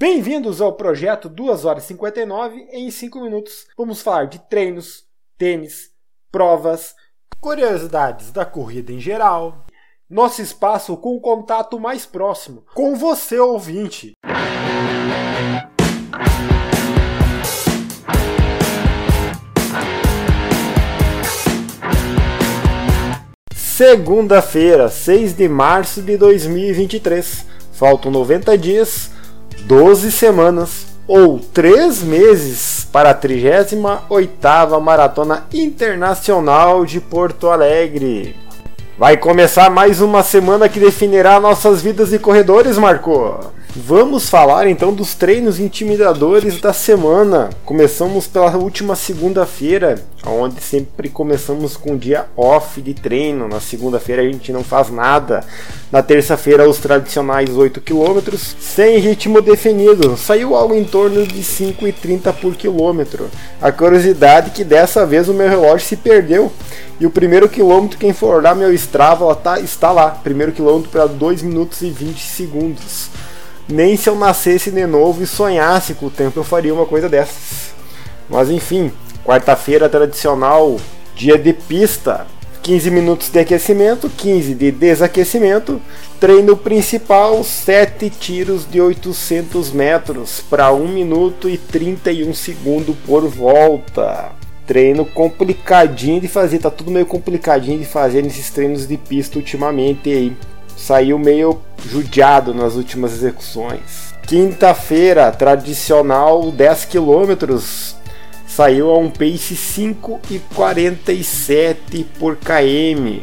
Bem-vindos ao projeto 2 horas e 59 em 5 minutos. Vamos falar de treinos, tênis, provas, curiosidades da corrida em geral, nosso espaço com o contato mais próximo com você ouvinte. Segunda-feira, 6 de março de 2023. Faltam 90 dias 12 semanas ou 3 meses para a 38ª Maratona Internacional de Porto Alegre. Vai começar mais uma semana que definirá nossas vidas de corredores, Marco. Vamos falar então dos treinos intimidadores da semana. Começamos pela última segunda-feira, onde sempre começamos com um dia off de treino. Na segunda-feira a gente não faz nada. Na terça-feira, os tradicionais 8 km, sem ritmo definido. Saiu algo em torno de 5,30 por quilômetro. A curiosidade é que dessa vez o meu relógio se perdeu. E o primeiro quilômetro, quem for olhar meu Strava, tá, está lá. Primeiro quilômetro para 2 minutos e 20 segundos. Nem se eu nascesse de novo e sonhasse com o tempo eu faria uma coisa dessas. Mas enfim, quarta-feira tradicional, dia de pista. 15 minutos de aquecimento, 15 de desaquecimento, treino principal, 7 tiros de 800 metros para 1 minuto e 31 segundos por volta. Treino complicadinho de fazer, tá tudo meio complicadinho de fazer nesses treinos de pista ultimamente aí saiu meio judiado nas últimas execuções. Quinta-feira, tradicional 10 km, saiu a um pace 5,47 por km.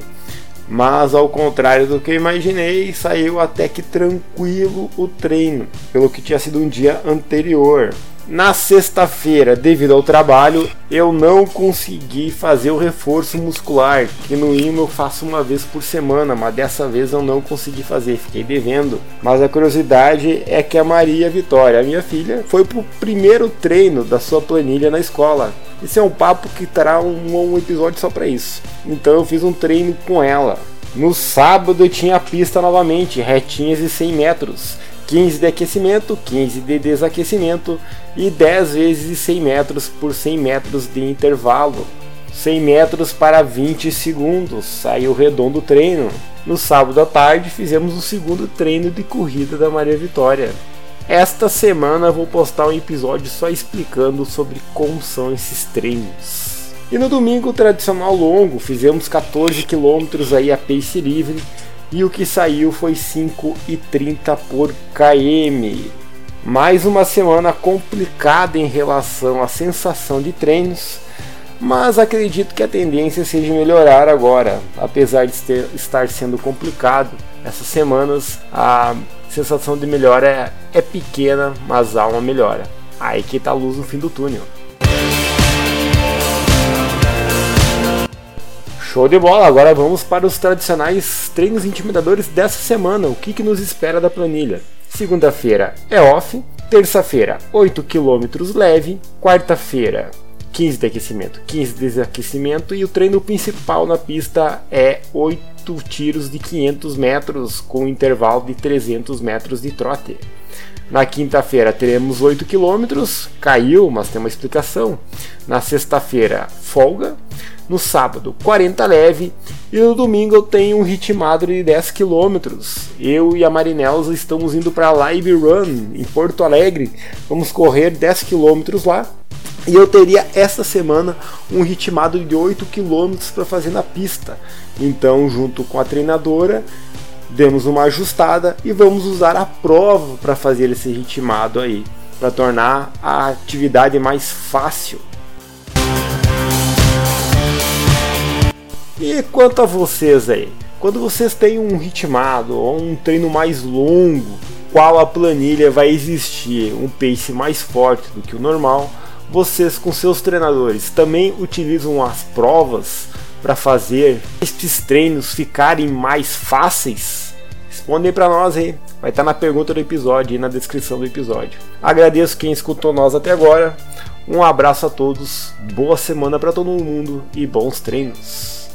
Mas ao contrário do que eu imaginei, saiu até que tranquilo o treino, pelo que tinha sido um dia anterior. Na sexta-feira, devido ao trabalho, eu não consegui fazer o reforço muscular, que no IMO eu faço uma vez por semana, mas dessa vez eu não consegui fazer, fiquei devendo. Mas a curiosidade é que a Maria Vitória, a minha filha, foi pro primeiro treino da sua planilha na escola. Esse é um papo que terá um, um episódio só para isso. Então eu fiz um treino com ela. No sábado eu tinha a pista novamente, retinhas e 100 metros. 15 de aquecimento, 15 de desaquecimento e 10 vezes 100 metros por 100 metros de intervalo. 100 metros para 20 segundos, saiu redondo o treino. No sábado à tarde fizemos o segundo treino de corrida da Maria Vitória. Esta semana vou postar um episódio só explicando sobre como são esses treinos. E no domingo tradicional longo, fizemos 14 quilômetros aí a pace livre e o que saiu foi 5,30 por km. Mais uma semana complicada em relação à sensação de treinos, mas acredito que a tendência seja melhorar agora, apesar de estar sendo complicado. Essas semanas a sensação de melhora é, é pequena, mas há uma melhora. Aí que está a luz no fim do túnel. Show de bola! Agora vamos para os tradicionais treinos intimidadores dessa semana. O que, que nos espera da planilha? Segunda-feira é off, terça-feira 8 km leve, quarta-feira 15 de aquecimento, 15 de desaquecimento e o treino principal na pista é 8 tiros de 500 metros com intervalo de 300 metros de trote. Na quinta-feira teremos 8 km, caiu, mas tem uma explicação. Na sexta-feira, folga no sábado 40 leve e no domingo eu tenho um ritmado de 10 km. Eu e a Marinelza estamos indo para a Live Run em Porto Alegre. Vamos correr 10 km lá. E eu teria esta semana um ritmado de 8 km para fazer na pista. Então, junto com a treinadora, demos uma ajustada e vamos usar a prova para fazer esse ritmado aí, para tornar a atividade mais fácil. E quanto a vocês aí? Quando vocês têm um ritmado ou um treino mais longo, qual a planilha vai existir um pace mais forte do que o normal? Vocês com seus treinadores também utilizam as provas para fazer estes treinos ficarem mais fáceis? Respondem para nós aí, vai estar tá na pergunta do episódio e na descrição do episódio. Agradeço quem escutou nós até agora. Um abraço a todos, boa semana para todo mundo e bons treinos.